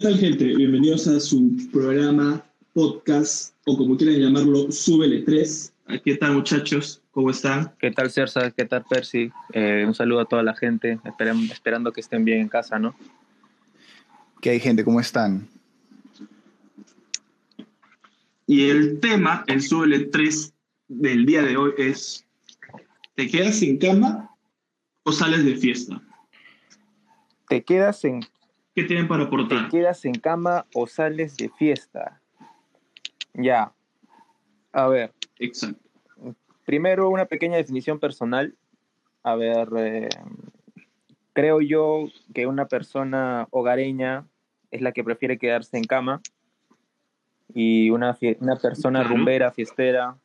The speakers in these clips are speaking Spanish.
tal, gente? Bienvenidos a su programa, podcast, o como quieran llamarlo, Súbele 3. ¿Qué tal, muchachos? ¿Cómo están? ¿Qué tal, Cersa? ¿Qué tal, Percy? Eh, un saludo a toda la gente, esperando, esperando que estén bien en casa, ¿no? ¿Qué hay, gente? ¿Cómo están? Y el tema, el Súbele 3 del día de hoy es, ¿te quedas sin cama o sales de fiesta? ¿Te quedas en ¿Qué tienen para aportar? ¿Te quedas en cama o sales de fiesta? Ya. A ver. Exacto. Primero, una pequeña definición personal. A ver, eh, creo yo que una persona hogareña es la que prefiere quedarse en cama y una, una persona rumbera, fiestera,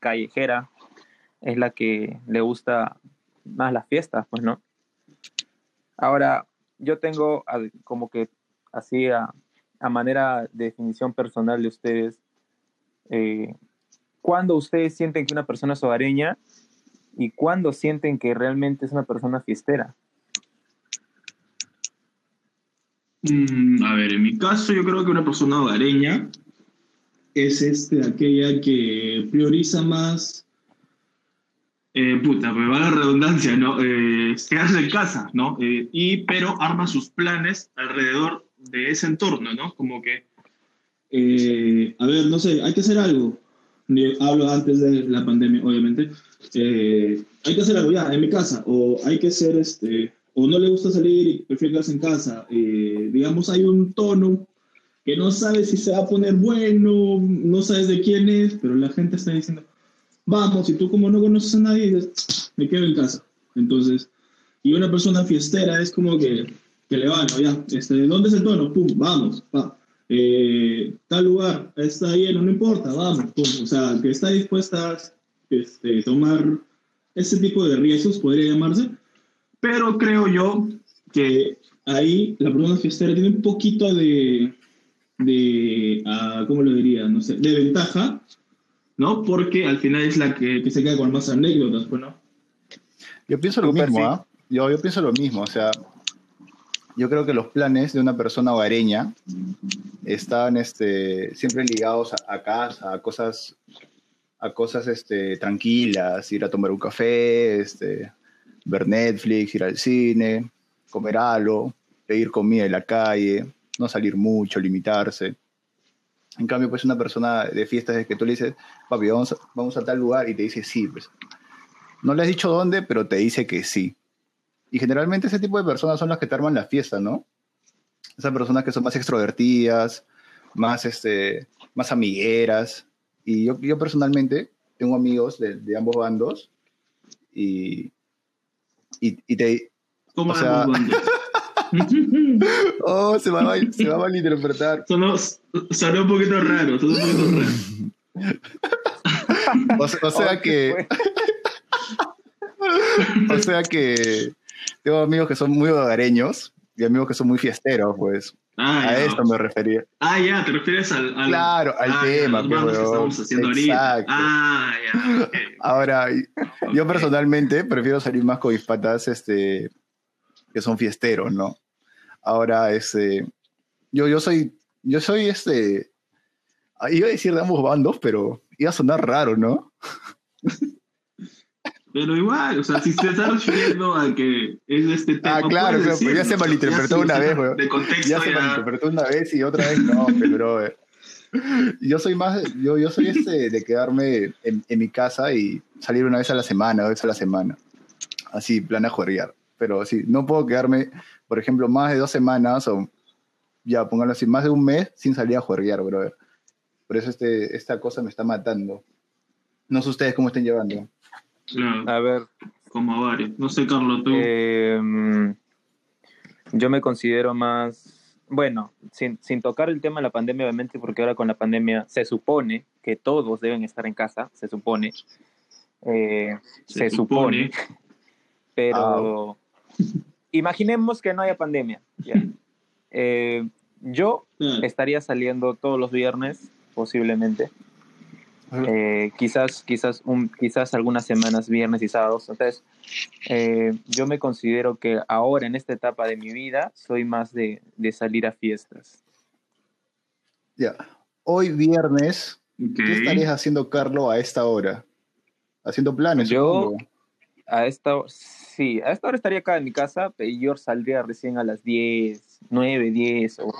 callejera es la que le gusta más las fiestas, pues, ¿no? Ahora, yo tengo como que así a, manera de definición personal de ustedes, eh, ¿cuándo ustedes sienten que una persona es hogareña y cuándo sienten que realmente es una persona fiestera? Mm, a ver, en mi caso yo creo que una persona hogareña es este, aquella que prioriza más eh, puta, me va la redundancia, ¿no? Eh, quedarse en casa, ¿no? Eh, y, pero arma sus planes alrededor de ese entorno, ¿no? Como que, eh, a ver, no sé, hay que hacer algo. Hablo antes de la pandemia, obviamente. hay que hacer algo ya, en mi casa, o hay que ser, este, o no le gusta salir y prefiere quedarse en casa. digamos, hay un tono que no sabes si se va a poner bueno, no sabes de quién es, pero la gente está diciendo, vamos, y tú como no conoces a nadie, dices, me quedo en casa. Entonces, y una persona fiestera es como que, que le va, ya, este, ¿dónde es el tono? Pum, vamos, va. Eh, tal lugar está lleno, no importa, vamos, pum. O sea, que está dispuesta a este, tomar ese tipo de riesgos, podría llamarse. Pero creo yo que ahí la persona fiestera tiene un poquito de, de uh, ¿cómo lo diría? No sé, de ventaja ¿no? Porque al final es la que, se queda con más anécdotas, pues, ¿no? Yo pienso lo mismo, ¿ah? Yo, yo pienso lo mismo, o sea, yo creo que los planes de una persona hogareña están este, siempre ligados a, casa, a cosas, a cosas este, tranquilas, ir a tomar un café, este, ver Netflix, ir al cine, comer algo, pedir comida en la calle, no salir mucho, limitarse. En cambio, pues una persona de fiestas es que tú le dices, papi, vamos a, vamos a tal lugar y te dice sí. Pues. No le has dicho dónde, pero te dice que sí. Y generalmente ese tipo de personas son las que te arman la fiesta, ¿no? Esas personas que son más extrovertidas, más, este, más amigueras. Y yo, yo personalmente tengo amigos de, de ambos bandos y, y, y te... ¿Cómo o sea, oh, se va, a, se va a malinterpretar. Sonó, sonó un poquito raro, sonó un poquito raro. o, sea que. o sea que tengo amigos que son muy hogareños y amigos que son muy fiesteros, pues. Ah, a esto me refería. Ah, ya, te refieres al. claro, al ah, tema. que estamos haciendo Exacto. Ah, ya. Ahora, yo personalmente prefiero salir más con mis patas este, que son fiesteros, ¿no? Ahora, este, yo, yo soy, yo soy este, iba a decir de ambos bandos, pero iba a sonar raro, ¿no? Pero igual, o sea, si se está refiriendo a que es este tema. Ah, claro, pero ya se malinterpretó una vez, güey. De contexto. Ya, se malinterpretó una vez y otra vez no, pero yo soy más, yo, yo soy este de quedarme en, en, mi casa y salir una vez a la semana, dos veces a la semana. Así, plan a jugar. Pero sí, no puedo quedarme por ejemplo, más de dos semanas o ya, póngalo así, más de un mes sin salir a jugar, brother. Por eso este, esta cosa me está matando. No sé ustedes cómo estén llevando. Claro. A ver. Como varios. No sé, Carlos, tú. Em, yo me considero más, bueno, sin, sin, tocar el tema de la pandemia, obviamente, porque ahora con la pandemia se supone que todos deben estar en casa, se supone. Eh, se, supone. Pero ah. Imaginemos que no haya pandemia. Eh, yo estaría saliendo todos los viernes, posiblemente. eh, quizás, quizás, un, quizás algunas semanas, viernes y sábados. Entonces, eh, yo me considero que ahora, en esta etapa de mi vida, soy más de, de salir a fiestas. Ya. Hoy viernes, ¿qué estarías haciendo, Carlos, a esta hora? Haciendo planes. Yo, a esta sí, a esta hora estaría acá en mi casa, pero yo saldría recién a las 10, 9, 10 o...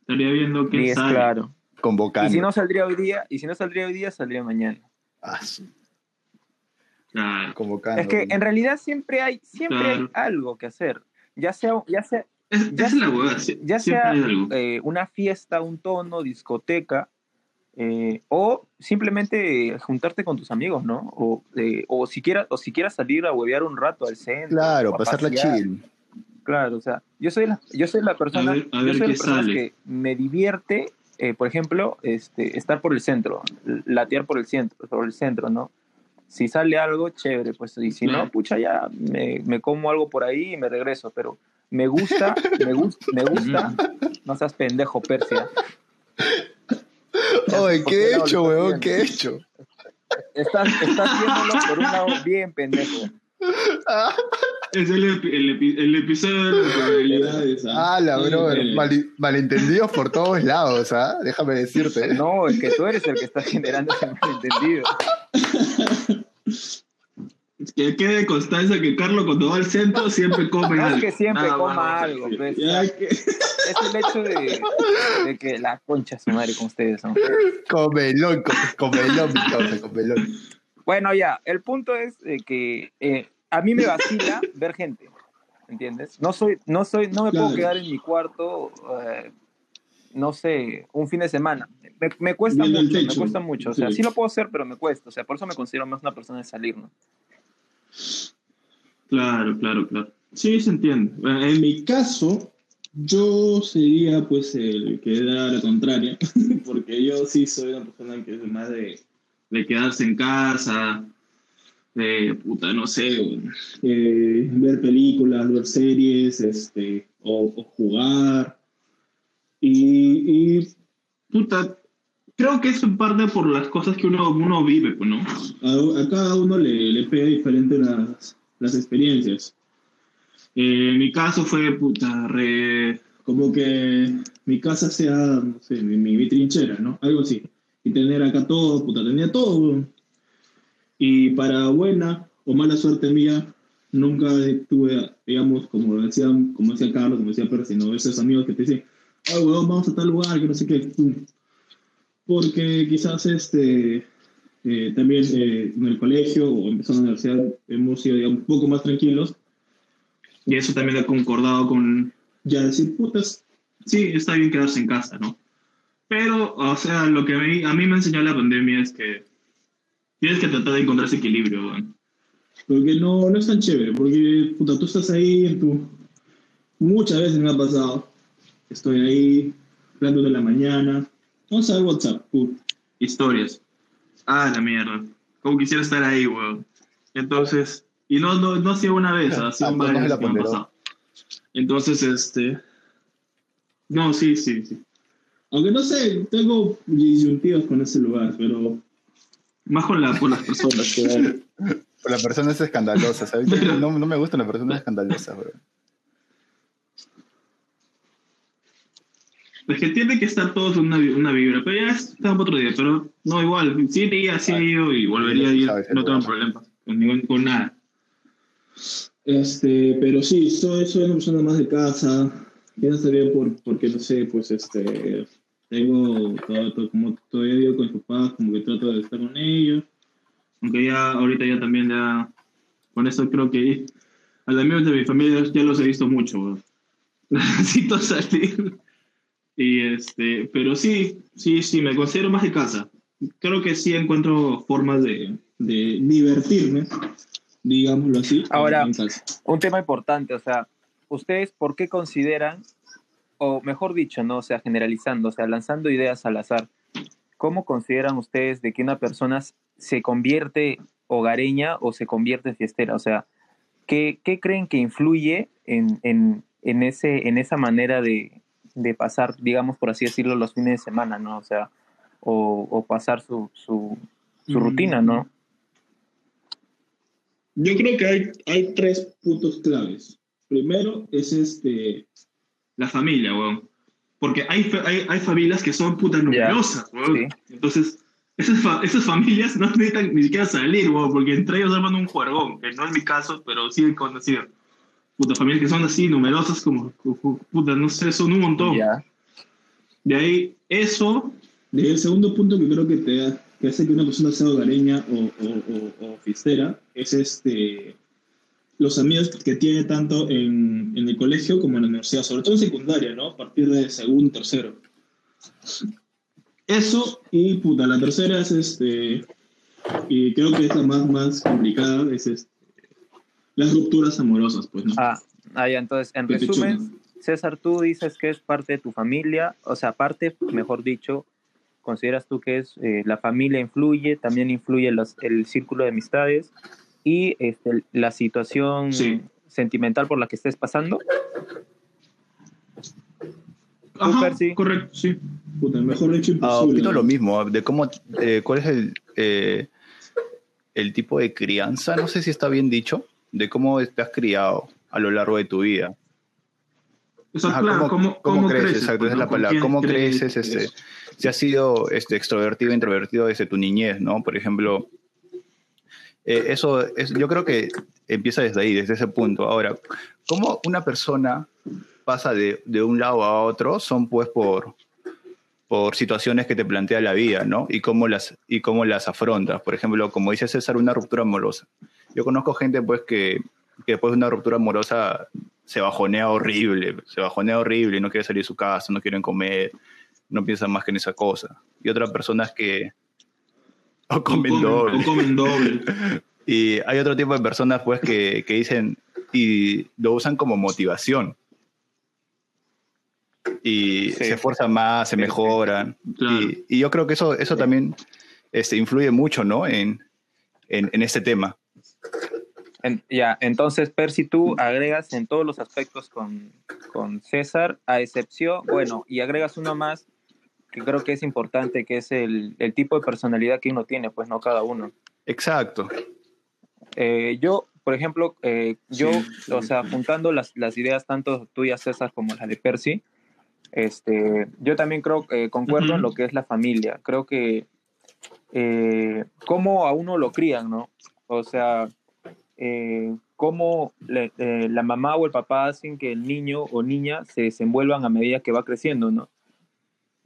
Estaría viendo qué 10, claro. Convocando. Y si no saldría hoy día, y si no saldría hoy día, saldría mañana. Ah, sí. Convocando. Es que en realidad siempre hay, siempre hay algo que hacer. Ya sea, ya sea, ya, sea, ya sea eh, una fiesta, un tono, discoteca, eh, o simplemente juntarte con tus amigos, ¿no? O, eh, o, siquiera, o siquiera salir a huevear un rato al centro. Claro, pasarla chill. Claro, o sea, yo soy la, yo soy la persona, yo soy la que me divierte, eh, por ejemplo, este, estar por el centro, latear por el centro, por el centro, ¿no? Si sale algo, chévere, pues, y si no, pucha, ya me, me, como algo por ahí y me regreso, pero me gusta, me gusta, me gusta, no seas pendejo, Persia. Oye, ¿qué he hecho, weón? ¿Qué he hecho? Estás, estás viéndolo por un lado bien pendejo. Es el, el, el, episodio de las probabilidades. ¿ah? ah, la brother. malentendidos por todos lados, ¿ah? Déjame decirte. No, es que tú eres el que está generando ese malentendido. Que quede constancia que Carlos cuando va al centro siempre come no algo. Es que siempre coma algo. Pues, que... Es el hecho de, de, que la concha su madre con ustedes. ¿no? Comelón, comelón, causa, comelón. Bueno, ya, el punto es que eh, a mí me vacila ver gente, ¿entiendes? No soy, no soy, no me puedo quedar en mi cuarto, eh, no sé, un fin de semana. Me, cuesta mucho, me cuesta mucho. O sea, sí. lo puedo hacer, pero me cuesta. O sea, por eso me considero más una persona de salir, ¿no? Claro, claro, claro. Sí, se entiende. En mi caso, yo sería pues el que da la contraria, porque yo sí soy una persona que es más de, de quedarse en casa, de puta, no sé, eh, ver películas, ver series, este, o, jugar. Y, y, puta, creo que es en parte por las cosas que uno, uno vive, pues, ¿no? A, cada uno le, le pega diferente las, las experiencias. Eh, mi caso fue, puta, re, como que mi casa sea, no sé, mi, mi, trinchera, ¿no? Algo así. Y tener acá todo, puta, tenía todo. Y para buena o mala suerte mía, nunca tuve, digamos, como decía, como decía Carlos, como decía Percy, ¿no? Esos amigos que te dicen, ah, weón, vamos a tal lugar, que no sé qué. Porque quizás este, eh, también eh, en el colegio o empezando la universidad hemos sido digamos, un poco más tranquilos. Y eso también ha concordado con ya decir, putas, sí, está bien quedarse en casa, ¿no? Pero, o sea, lo que a mí, a mí me enseñó la pandemia es que tienes que tratar de encontrar ese equilibrio, ¿no? Porque no, no es tan chévere, porque, puta, tú estás ahí en tu... Muchas veces me ha pasado, estoy ahí, hablando de la mañana, vamos a ver WhatsApp, historias. Ah, la mierda. Como quisiera estar ahí, weón. Entonces, y no, no, no ha sido una vez, ha sido varias que han pasado. Entonces, este. No, sí, sí, sí. Aunque no sé, tengo disyuntivas con ese lugar, pero. Más con, la, con las personas que hay. La persona es escandalosa, ¿sabes? No, no me gusta la persona escandalosa, bro. Es que tiene que estar todos en una, una vibra, pero ya está otro día, pero no, igual, sí iría, sí he ido y volvería a ir, no tengo problema, con, ningún, con nada. Este, pero sí, soy, soy una persona más de casa, ya bien por, porque, no sé, pues, este, tengo, todo, como todavía vivo con mis papás, como que trato de estar con ellos, aunque ya, ahorita ya también ya, con eso creo que a los amigos de mi familia ya los he visto mucho, necesito salir. Y este, pero sí, sí, sí, me considero más de casa. Creo que sí encuentro formas de, de divertirme, digámoslo así. Ahora, un tema importante, o sea, ¿ustedes por qué consideran, o mejor dicho, no, o sea, generalizando, o sea, lanzando ideas al azar, ¿cómo consideran ustedes de que una persona se convierte hogareña o se convierte fiestera? O sea, ¿qué, qué creen que influye en, en, en, ese, en esa manera de, de pasar, digamos, por así decirlo, los fines de semana, ¿no? O sea, o, pasar su, su, su rutina, ¿no? Yo creo que hay, hay tres puntos claves. Primero es este, la familia, weón. Porque hay, hay, hay familias que son putas numerosas, weón. Entonces, esas, esas, familias no necesitan ni siquiera salir, weón, porque entre ellos arman un juergón, que no es mi caso, pero sí he conocido. Puta, familias que son así, numerosas, como, puta, no sé, son un montón. De ahí, eso, de ahí el segundo punto que creo que te que hace que una persona sea hogareña o, o, o, fistera es este, los amigos que tiene tanto en, en, el colegio como en la universidad, sobre todo en secundaria, ¿no? A partir de segundo, tercero. Eso, y puta, la tercera es este, y creo que es la más, más complicada, es este, las rupturas amorosas, pues, ¿no? Ah, ah ya, entonces, en resumen, César, tú dices que es parte de tu familia, o sea, parte, mejor dicho, consideras tú que es eh, la familia influye, también influye el círculo de amistades y este, la situación sentimental por la que estés pasando. Ajá, correcto, sí. mejor dicho ah, lo mismo, de cómo, eh, cuál es el, eh, el tipo de crianza, no sé si está bien dicho, de cómo te has criado a lo largo de tu vida. ¿cómo, creces? Exacto, esa es la palabra. ¿Cómo creces? Este, si has sido este, extrovertido introvertido desde tu niñez, ¿no? Por ejemplo, eh, eso es, yo creo que empieza desde ahí, desde ese punto. Ahora, ¿cómo una persona pasa de, de un lado a otro? Son pues por, por situaciones que te plantea la vida, ¿no? Y cómo las, y cómo las afrontas. Por ejemplo, como dice César, una ruptura amorosa. Yo conozco gente pues que, que después de una ruptura amorosa se bajonea horrible, se bajonea horrible, no quiere salir de su casa, no quieren comer, no piensan más que en esa cosa. Y otras personas que o comen, doble. y hay otro tipo de personas pues que, que, dicen y lo usan como motivación. Y se esfuerzan más, se mejoran. Y, y, yo creo que eso, eso también este, influye mucho ¿no? en, en, en este tema. Ya, entonces, Percy, tú agregas en todos los aspectos con, con César, a excepción, bueno, y agregas uno más que creo que es importante, que es el, el, tipo de personalidad que uno tiene, pues no cada uno. Exacto. Eh, yo, por ejemplo, eh, yo, o sea, juntando las, las, ideas tanto tuyas, César, como las de Percy, este, yo también creo que concuerdo en lo que es la familia. Creo que eh, cómo a uno lo crían, ¿no? O sea, eh, cómo la mamá o el papá hacen que el niño o niña se desenvuelvan a medida que va creciendo, ¿no?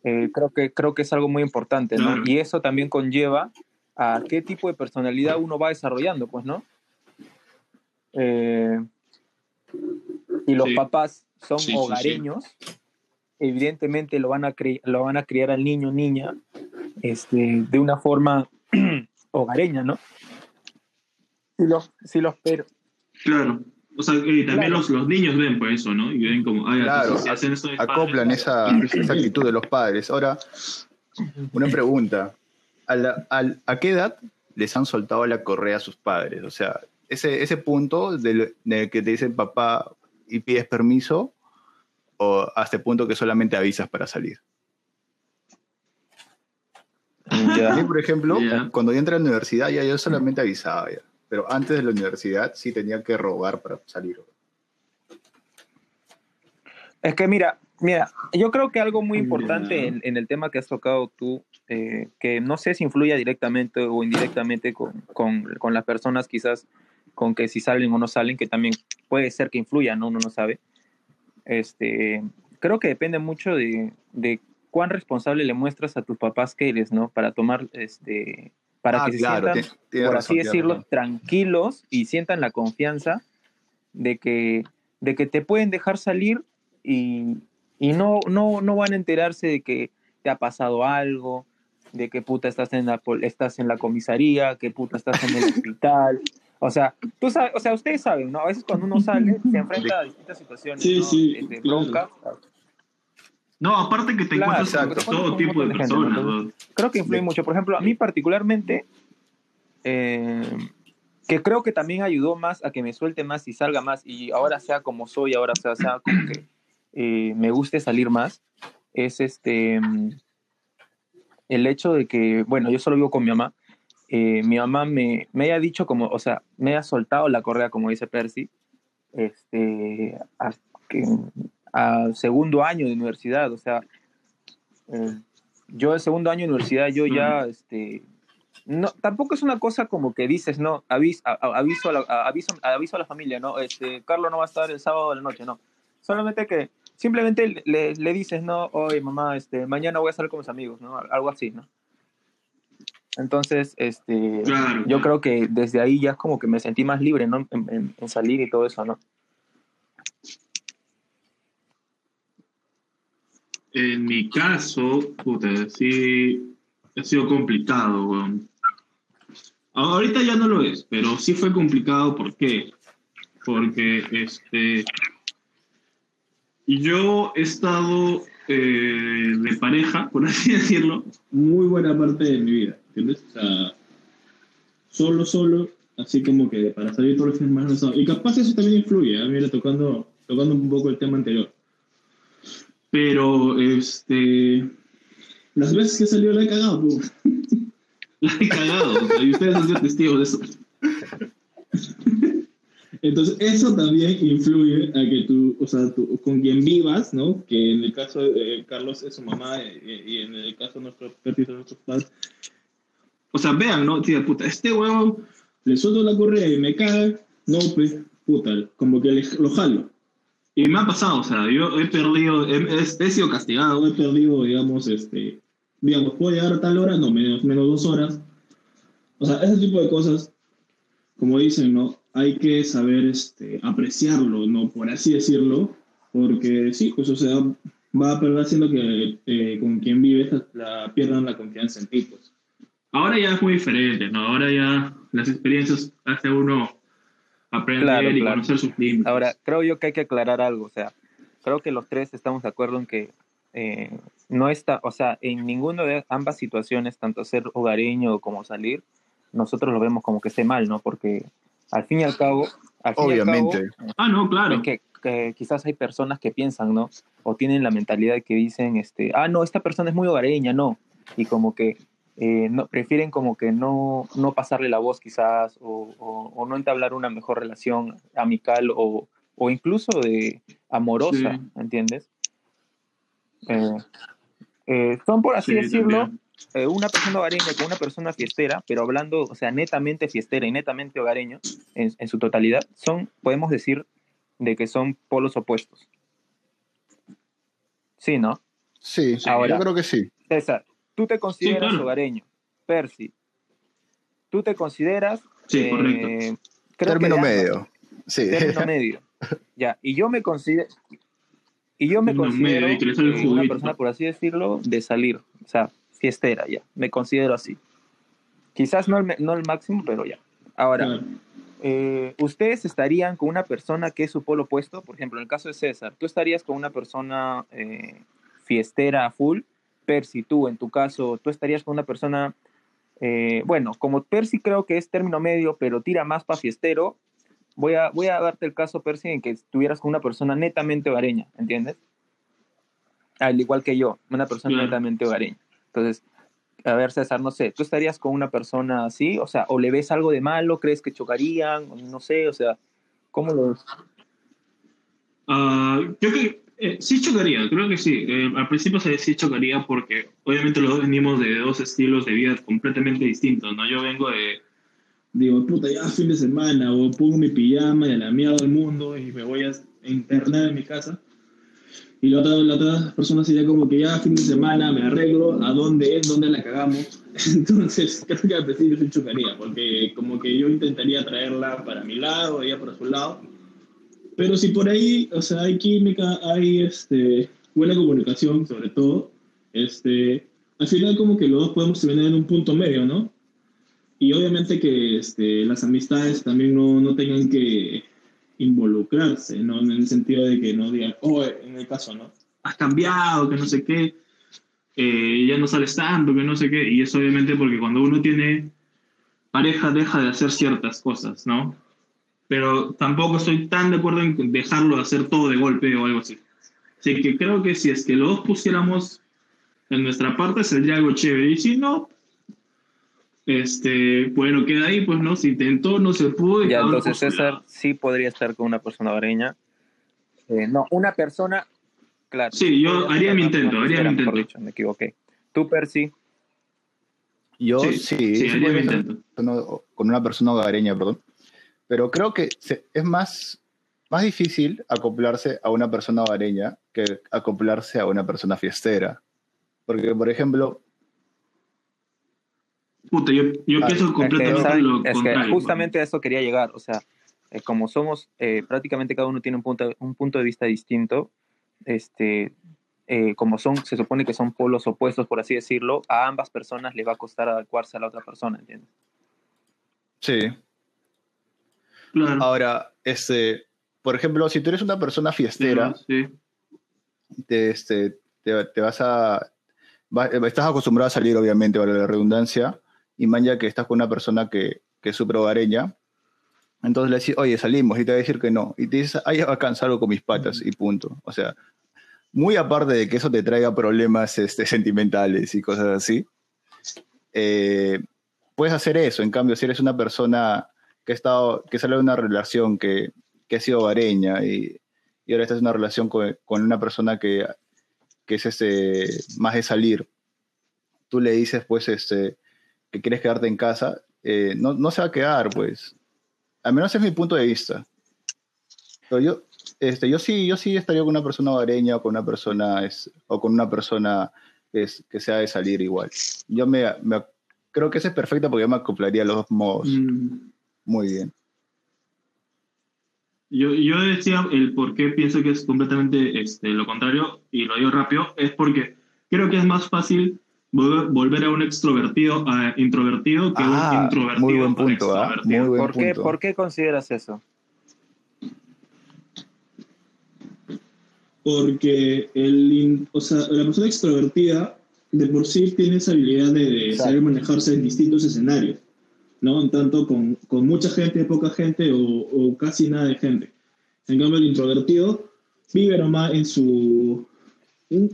Eh, creo, que, creo que es algo muy importante, ¿no? Y eso también conlleva a qué tipo de personalidad uno va desarrollando, pues, ¿no? Eh, y los papás son hogareños, evidentemente lo van, a lo van a criar al niño niña este, de una forma hogareña, ¿no? Si los, si los pero... Claro. O sea, que también los, los, niños ven pues eso, ¿no? Y ven como, claro, hacen esto acoplan esa, esa, actitud de los padres. Ahora, una pregunta. ¿A, la, a, qué edad les han soltado la correa a sus padres? O sea, ese, ese punto del, que te dicen papá y pides permiso, o hasta el punto que solamente avisas para salir. A mí, por ejemplo, cuando yo entré a la universidad, ya yo solamente avisaba. Ya pero antes de la universidad sí tenía que robar para salir. Es que mira, mira, yo creo que algo muy importante en, el tema que has tocado tú, eh, que no sé si influye directamente o indirectamente con, con, con, las personas quizás con que si salen o no salen, que también puede ser que influya, ¿no? Uno no sabe. Este, creo que depende mucho de, de cuán responsable le muestras a tus papás que eres, ¿no? Para tomar este, para ah, que se sientan, por así decirlo, tranquilos y sientan la confianza de que, de que te pueden dejar salir y, y no, no, no van a enterarse de que te ha pasado algo, de que puta estás en la, estás en la comisaría, que puta estás en el hospital. O sea, tú sabes, o sea, ustedes saben, ¿no? A veces cuando uno sale se enfrenta a distintas situaciones, sí, sí, este, no, aparte que te encuentras con todo tipo de, personas. Creo que influye mucho. Por ejemplo, a mí particularmente, eh, que creo que también ayudó más a que me suelte más y salga más y ahora sea como soy, ahora sea, sea como que eh, me guste salir más, es este el hecho de que, bueno, yo solo vivo con mi mamá eh, mi mamá me, me haya dicho como, o sea, me haya soltado la correa, como dice Percy, este, a, a segundo año de universidad, o sea, eh, yo el segundo año de universidad, yo ya, este, no, tampoco es una cosa como que dices, no, aviso, aviso, a la, aviso, aviso a la familia, no, este, Carlos no va a estar el sábado de la noche, no. Solamente que simplemente le, le dices, no, oye, mamá, este, mañana voy a salir con mis amigos, ¿no? Algo así, ¿no? Entonces, este, yo creo que desde ahí ya como que me sentí más libre, ¿no? En, en salir y todo eso, ¿no? En mi caso, puta, sí, ha sido complicado. Ahorita ya no lo es, pero sí fue complicado, ¿por qué? Porque, este, yo he estado eh, de pareja, por así decirlo, muy buena parte de mi vida, ¿entiendes? O sea, solo, solo, así como que para salir todos los fines de Y capaz eso también influye, ¿eh? mira, tocando, tocando un poco el tema anterior. Pero, este. Las veces que salió la he cagado, pues. la he cagado, y ustedes han sido testigos de eso. Entonces, eso también influye a que tú, o sea, tú, con quien vivas, ¿no? Que en el caso de Carlos es su mamá y, en el caso de nuestro de nuestros padres. O sea, vean, ¿no? Tía, puta, este huevo le suelto la correa y me cae, no, pues, puta, como que lo jalo. Y me ha pasado, o sea, yo he perdido, he, sido castigado, he perdido, digamos, este, digamos, puedo llegar a tal hora, no, menos, menos dos horas. O sea, ese tipo de cosas, como dicen, ¿no? Hay que saber este, apreciarlo, ¿no? Por así decirlo, porque sí, pues, o sea, va a perder haciendo que eh, con quien vives la, pierdan la confianza en ti, pues. Ahora ya es muy diferente, ¿no? Ahora ya las experiencias hace uno aprender y conocer sus límites. Ahora, creo yo que hay que aclarar algo, o sea, creo que los tres estamos de acuerdo en que eh, no está, o sea, en ninguna de ambas situaciones, tanto ser hogareño como salir, nosotros lo vemos como que esté mal, ¿no? Porque al fin y al cabo, obviamente. ah, no, claro. Que, que, quizás hay personas que piensan, ¿no? O tienen la mentalidad que dicen, este, ah, no, esta persona es muy hogareña, no. Y como que eh, no, prefieren como que no, no pasarle la voz quizás o, o, no entablar una mejor relación amical o, o incluso de amorosa, ¿entiendes? Eh, eh, son, por así decirlo, una persona hogareña con una persona fiestera, pero hablando, o sea, netamente fiestera y netamente hogareño en, en su totalidad, son, podemos decir, de que son polos opuestos. Sí, ¿no? Sí, Ahora, yo creo que sí. César, Tú te consideras hogareño, Percy. Tú te consideras. Sí, eh, término medio. Sí. Término medio. Ya, y yo me considero. Y yo me considero una persona, por así decirlo, de salir. O sea, fiestera, ya. Me considero así. Quizás no el, no el máximo, pero ya. Ahora, eh, ¿ustedes estarían con una persona que es su polo opuesto? Por ejemplo, en el caso de César, ¿tú estarías con una persona eh, fiestera full Percy, tú en tu caso, tú estarías con una persona, eh, bueno, como Percy creo que es término medio, pero tira más para fiestero, voy a, voy a darte el caso, Percy, en que estuvieras con una persona netamente hogareña, ¿entiendes? Al igual que yo, una persona netamente hogareña. Entonces, a ver, César, no sé, ¿tú estarías con una persona así? O sea, ¿o le ves algo de malo? ¿Crees que chocarían? No sé, o sea, ¿cómo lo ves? Uh, yo que eh, sí chocaría, creo que sí. Eh, al principio sí chocaría porque obviamente los dos venimos de dos estilos de vida completamente distintos, ¿no? Yo vengo de, digo, puta, ya fin de semana, o pongo mi pijama y a la mierda del mundo y me voy a internar en mi casa. Y la otra, la otra persona sería como que ya fin de semana me arreglo, a dónde es, dónde la cagamos. Entonces, creo que al principio sí chocaría, porque como que yo intentaría traerla para mi lado, ella para su lado pero si por ahí, o sea, hay química, hay este, buena comunicación, sobre todo, este, al final como que los dos podemos terminar en un punto medio, ¿no? Y obviamente que este, las amistades también no, no tengan que involucrarse, ¿no? En el sentido de que no digan, oh, en el caso, ¿no? Has cambiado, que no sé qué, eh, ya no sales tanto, que no sé qué. Y es obviamente porque cuando uno tiene pareja deja de hacer ciertas cosas, ¿no? Pero tampoco estoy tan de acuerdo en dejarlo de hacer todo de golpe o algo así. Así que creo que si es que los pusiéramos en nuestra parte sería algo chévere. Y si no, Este, bueno, queda ahí, pues no, se intentó, no se pudo. Ya, entonces César sí podría estar con una persona hogareña. Eh, no, una persona, claro. Sí, yo haría mi intento, haría mi intento. Dicho, me equivoqué. ¿Tú, Percy? Yo sí, sí, haría mi intento. Con una persona hogareña, perdón. Pero creo que es más, más difícil acoplarse a una persona hogareña que acoplarse a una persona fiestera. Porque, por ejemplo... Puta, yo, yo ah, pienso completamente lo es Que justamente a eso quería llegar. O sea, eh, como somos, eh, prácticamente cada uno tiene un punto, un punto de vista distinto, este, eh, como son, se supone que son polos opuestos, por así decirlo, a ambas personas les va a costar adecuarse a la otra persona, ¿entiendes? Sí, Ahora, este, por ejemplo, si tú eres una persona fiestera, Te, este, te, vas a. estás acostumbrado a salir, obviamente, para la redundancia, y man, ya que estás con una persona que, que es súper hogareña, entonces le dices, oye, salimos, y te va a decir que no. Y te dices, ay, va a cansar con mis patas, y punto. O sea, muy aparte de que eso te traiga problemas este, sentimentales y cosas así, eh, puedes hacer eso. En cambio, si eres una persona que, estado, que sale de una relación que, que ha sido vareña y, y, ahora estás en una relación con, con una persona que, que, es este, más de salir, tú le dices pues este, que quieres quedarte en casa, eh, no, no, se va a quedar, pues. Al menos es mi punto de vista. Pero yo, este, yo sí, yo sí estaría con una persona vareña o con una persona es, o con una persona es, que sea de salir igual. Yo me, me, creo que ese es perfecto porque yo me acoplaría a los dos modos. Mm. Muy bien. Yo, yo decía el por qué pienso que es completamente este, lo contrario, y lo digo rápido, es porque creo que es más fácil volver, a un extrovertido a introvertido que a un ah, introvertido muy buen punto, ¿ah? muy buen ¿Por, Qué, ¿Por qué consideras eso? Porque el, o sea, la persona extrovertida de por sí tiene esa habilidad de saber manejarse en distintos escenarios. ¿No? Tanto con, con mucha gente, poca gente o, o, casi nada de gente. En cambio, el introvertido vive nomás en su...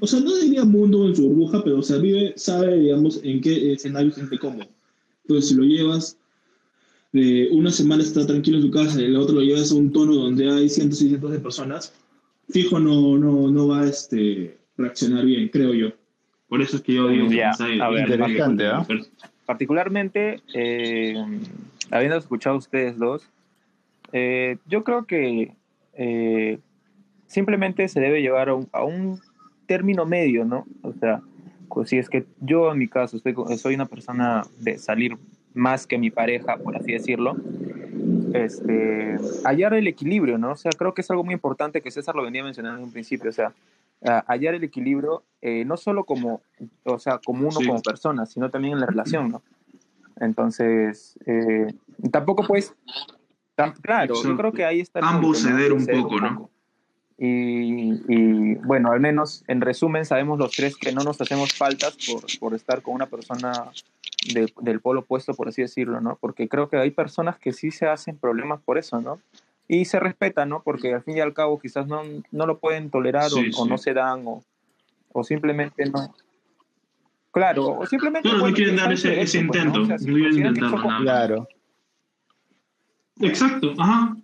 o sea, no diría mundo en su burbuja, pero o sea, vive, sabe, digamos, en qué escenario se siente cómodo. Entonces, si lo llevas de una semana está tranquilo en su casa y el otro lo llevas a un tono donde hay cientos y cientos de personas, fijo no, no, no va a este, reaccionar bien, creo yo. Por eso es que yo digo... Ya, a ver, interesante, ¿eh? Particularmente, eh, habiendo escuchado a ustedes dos, eh, yo creo que eh, simplemente se debe llevar a un, término medio, ¿no? O sea, pues, si es que yo en mi caso soy una persona de salir más que mi pareja, por así decirlo, este, hallar el equilibrio, ¿no? O sea, creo que es algo muy importante que César lo venía mencionando en un principio, o sea, hallar el equilibrio, eh, no solo como, o sea, como uno como persona, sino también en la relación, ¿no? Entonces, eh, tampoco pues, claro, yo creo que ahí está... Ambos ceder un poco, ¿no? Y, bueno, al menos en resumen sabemos los tres que no nos hacemos faltas por, por estar con una persona del polo opuesto, por así decirlo, ¿no? Porque creo que hay personas que sí se hacen problemas por eso, ¿no? Y se respeta, ¿no? Porque al fin y al cabo quizás no, no lo pueden tolerar o, no se dan o, o, simplemente no. Claro, o simplemente... no quieren dar ese, ese pues, intento, no, quieren intentarlo. Claro. Exacto, ajá.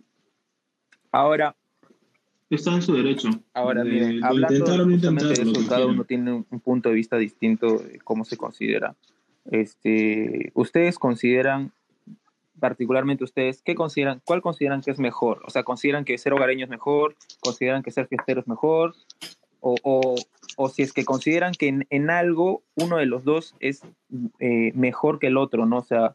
Ahora... Está en su derecho. Ahora, de, hablando de eso, cada uno tiene un, un punto de vista distinto de cómo se considera. Este, ¿Ustedes consideran particularmente ustedes, ¿qué consideran, cuál consideran que es mejor? O sea, ¿consideran que ser hogareño es mejor? ¿Consideran que ser fiestero es mejor? O, o, o si es que consideran que en, en, algo uno de los dos es eh, mejor que el otro, ¿no? O sea,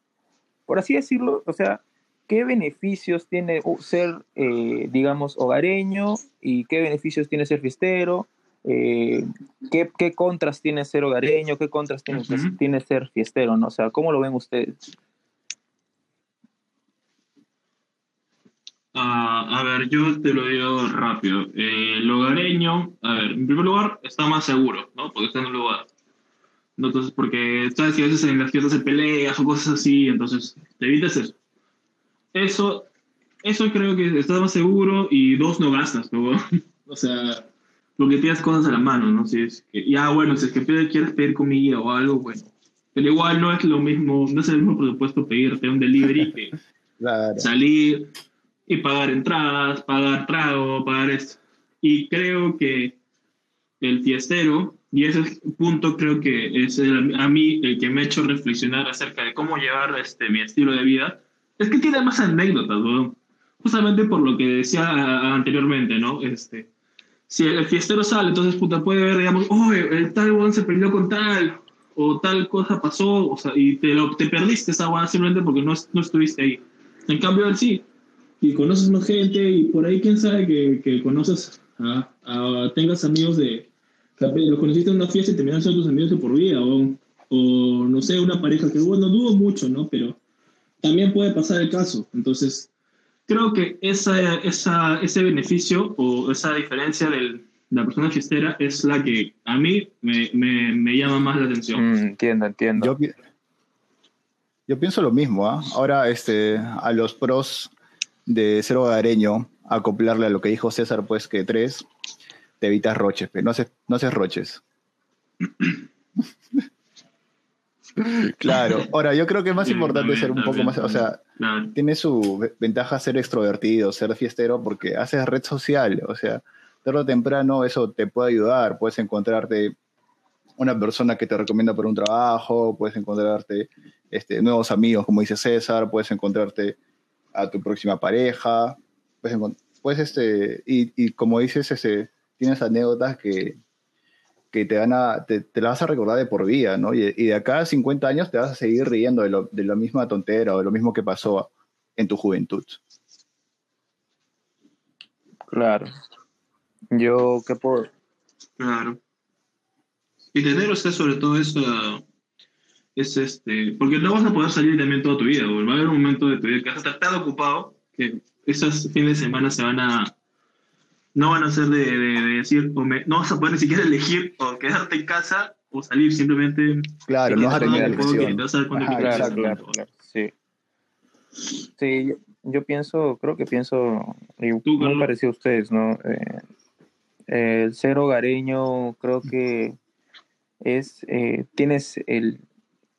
por así decirlo, o sea, ¿qué beneficios tiene ser, eh, digamos, hogareño y qué beneficios tiene ser fiestero? Eh, ¿qué, ¿qué, contras tiene ser hogareño? ¿Qué contras tiene, uh -huh. tiene ser fiestero? ¿no? O sea, ¿cómo lo ven ustedes? A ver, yo te lo digo rápido. Eh, el hogareño, a ver, en primer lugar, está más seguro, ¿no? Porque está en un lugar. Entonces, porque sabes que a veces en las fiestas se peleas o cosas así, entonces te evitas eso. Eso, eso creo que está más seguro y dos, no gastas, ¿no? o sea, porque tienes cosas a la mano, ¿no? Si es que, ya, bueno, si es que quieres pedir comida o algo, bueno, Pero igual no es lo mismo, no es el mismo presupuesto pedirte un delivery que salir y pagar entradas, pagar trago, pagar esto. Y creo que el fiestero, y ese punto creo que es a mí el que me ha hecho reflexionar acerca de cómo llevar este, mi estilo de vida, es que tiene más anécdotas, ¿no? justamente por lo que decía anteriormente, ¿no? Este, si el fiestero sale, entonces puta, puede ver, digamos, oh, el tal one se perdió con tal, o tal cosa pasó, o sea, y te, lo, te perdiste esa guada simplemente porque no, no estuviste ahí. En cambio, él sí, y conoces más gente, y por ahí, quién sabe que, que conoces, a, tengas amigos de, los conociste en una fiesta y terminaron siendo tus amigos de por vida, o, o no sé, una pareja que, bueno, dudo mucho, ¿no? Pero también puede pasar el caso, entonces creo que esa, esa, ese beneficio o esa diferencia de la persona fiestera es la que a mí me, me, me llama más la atención. Mm, entiendo, entiendo. Yo, yo pienso lo mismo. ¿ah? Ahora, este, a los pros de ser hogareño, acoplarle a lo que dijo César, pues que tres, te evitas roches, pero no haces, no haces roches. claro. Ahora, yo creo que es más importante ser un poco más, o sea, tiene su ventaja ser extrovertido, ser fiestero, porque haces red social, o sea, tarde o temprano eso te puede ayudar, puedes encontrarte una persona que te recomienda por un trabajo, puedes encontrarte este, nuevos amigos, como dice César, puedes encontrarte a tu próxima pareja, puedes, este, y, y, como dices, ese, tienes anécdotas que, que te, van a, te, la vas a recordar de por vida, ¿no? Y, de acá a 50 años te vas a seguir riendo de, lo, de la misma tontera o de lo mismo que pasó en tu juventud. Claro. Yo, ¿qué puedo? Claro. Y tener usted sobre todo eso es este, porque no vas a poder salir también toda tu vida, va a haber un momento de tu vida que vas a estar tan ocupado que esos fines de semana se van a, no van a ser de, decir, no vas a poder ni siquiera elegir o quedarte en casa o salir, simplemente. Claro, no vas a tener elección. claro, claro, claro, sí. Sí, yo, pienso, creo que pienso, muy parecido a ustedes, ¿no? Eh, el ser hogareño, creo que es, eh, tienes el,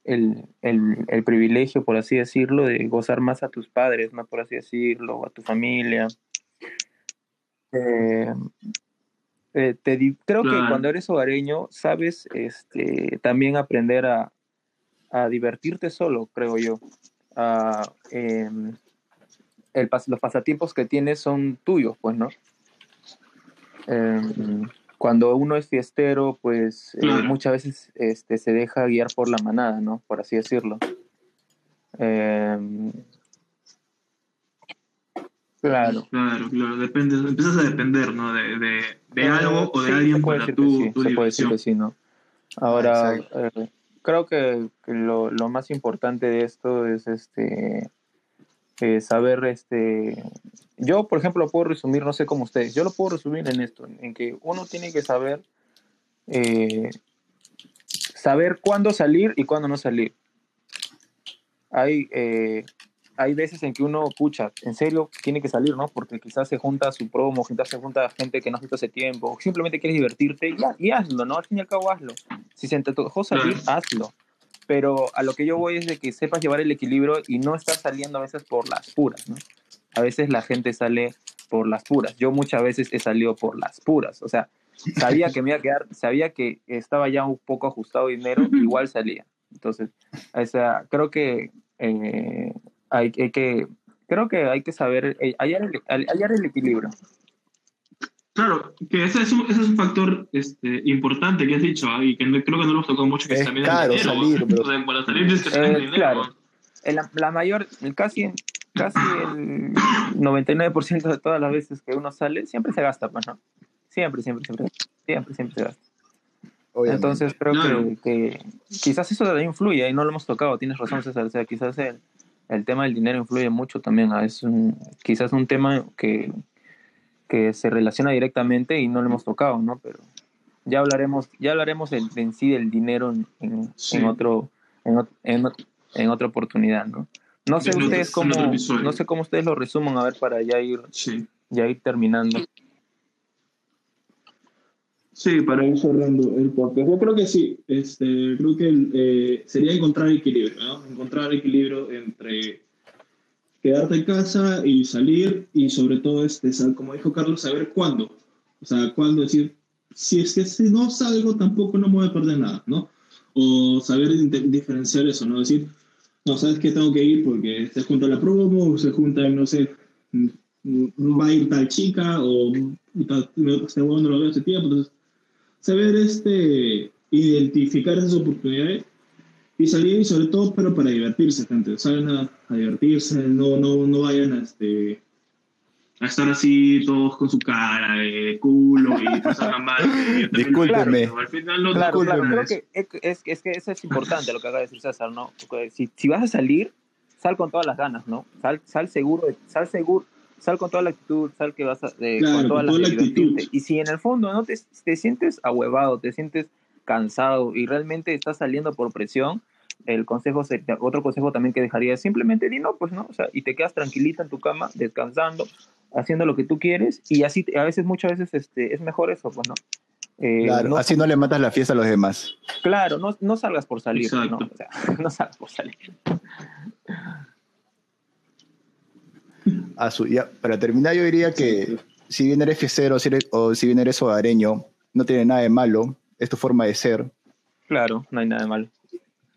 el, el, el, privilegio, por así decirlo, de gozar más a tus padres, ¿no? Por así decirlo, a tu familia. Eh, eh, te creo que cuando eres hogareño sabes este, también aprender a, a divertirte solo, creo yo. Em, el, los pasatiempos que tienes son tuyos, pues, ¿no? Cuando uno es fiestero, pues eh, muchas veces este, se deja guiar por la manada, ¿no? Por así decirlo. Em, Claro. Claro, claro. Depende, empiezas a depender, ¿no? De, de, de algo o de alguien para tu, sí, se puede decir que sí, ¿no? Ahora, eh, creo que, que lo, lo, más importante de esto es este eh, saber, este... Yo, por ejemplo, lo puedo resumir, no sé cómo ustedes, yo lo puedo resumir en esto, en que uno tiene que saber eh, saber cuándo salir y cuándo no salir. Hay, hay veces en que uno, pucha, en serio, tiene que salir, ¿no? Porque quizás se junta su promo, quizás se junta gente que no has visto hace tiempo, o simplemente quieres divertirte y, hazlo, ¿no? Al fin y al cabo hazlo. Si se te dejó salir, hazlo. Pero a lo que yo voy es de que sepas llevar el equilibrio y no estás saliendo a veces por las puras, ¿no? A veces la gente sale por las puras. Yo muchas veces he salido por las puras. O sea, sabía que me iba a quedar, sabía que estaba ya un poco ajustado dinero, igual salía. Entonces, o sea, creo que eh, hay, que, creo que hay que saber eh, hallar el, equilibrio. Claro, que ese es un, ese es un factor este, importante que has dicho ¿ah? y que creo que no lo hemos tocado mucho, que es, también el dinero. Salir, para salir es que eh, dinero. Claro, la, la, mayor, casi, casi el 99% de todas las veces que uno sale, siempre se gasta, pues, ¿no? Siempre, siempre, siempre, siempre, siempre se gasta. Entonces creo que, que, quizás eso también influye y no lo hemos tocado, tienes razón César, o sea, quizás el, el tema del dinero influye mucho también. Ah, es un, quizás un tema que, que se relaciona directamente y no lo hemos tocado, ¿no? Pero ya hablaremos, ya hablaremos en, sí del dinero en, en, otro, en, en, otra oportunidad, ¿no? No sé ustedes cómo, no sé cómo ustedes lo resuman, a ver, para ya ir, ya ir terminando. Sí, para ir cerrando el podcast. Yo creo que sí, este, creo que eh, sería encontrar equilibrio, ¿no? Encontrar equilibrio entre quedarte en casa y salir y sobre todo, este, como dijo Carlos, saber cuándo. O sea, cuándo decir, si es que si no salgo tampoco no me voy a perder nada, ¿no? O saber diferenciar eso, ¿no? Decir, no, sabes que tengo que ir porque se junta la promo, se junta, no sé, va a ir tal chica o este bueno no lo veo hace tiempo, entonces saber este, identificar esas oportunidades y salir, sobre todo, pero para divertirse, gente. Salen a, divertirse, no, no, no vayan a, este, a estar así todos con su cara de culo y hagan mal. Discúlpeme. Al final no claro, claro, creo que es, es, que eso es importante lo que acaba de decir César, ¿no? si, si vas a salir, sal con todas las ganas, ¿no? Sal, sal seguro, sal seguro, sal con toda la actitud, sal que vas a, con toda, la, actitud. Y si en el fondo no te, te sientes ahuevado, te sientes cansado y realmente estás saliendo por presión, el consejo, otro consejo también que dejaría es simplemente di no, pues no, o sea, y te quedas tranquilita en tu cama, descansando, haciendo lo que tú quieres y así a veces, muchas veces este, es mejor eso, pues no. Eh, claro, así no le matas la fiesta a los demás. Claro, no, no salgas por salir, ¿no? O sea, no salgas por salir. para terminar, yo diría que si bien eres fiestero o si bien eres hogareño, no tiene nada de malo, es tu forma de ser. Claro, no hay nada de malo.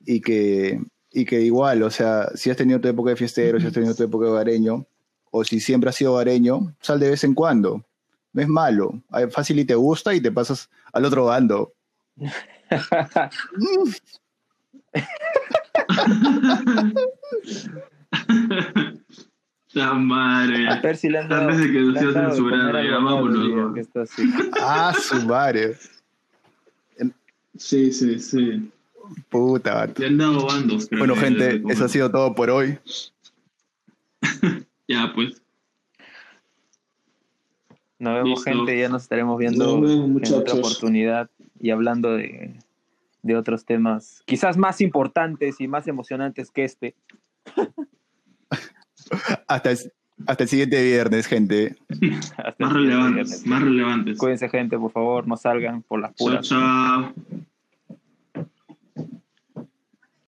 Y que, y que igual, o sea, si has tenido tu época de fiestero, si has tenido tu época de hogareño, o si siempre has sido hogareño, sal de vez en cuando. No es malo. Fácil y te gusta y te pasas al otro bando. La madre. A ver si le han dado. Antes de que no sea censurada, ya vámonos. Ah, su madre. Sí, sí, sí. Puta, vato. Le han dado bandos. Bueno, gente, eso ha sido todo por hoy. ya, pues. Nos vemos, gente. Ya nos estaremos viendo en otra oportunidad y hablando de, de otros temas, quizás más importantes y más emocionantes que este. hasta, el, hasta el siguiente viernes, gente. más relevantes, más relevantes. Cuídense, gente, por favor, no salgan por las puras. chao.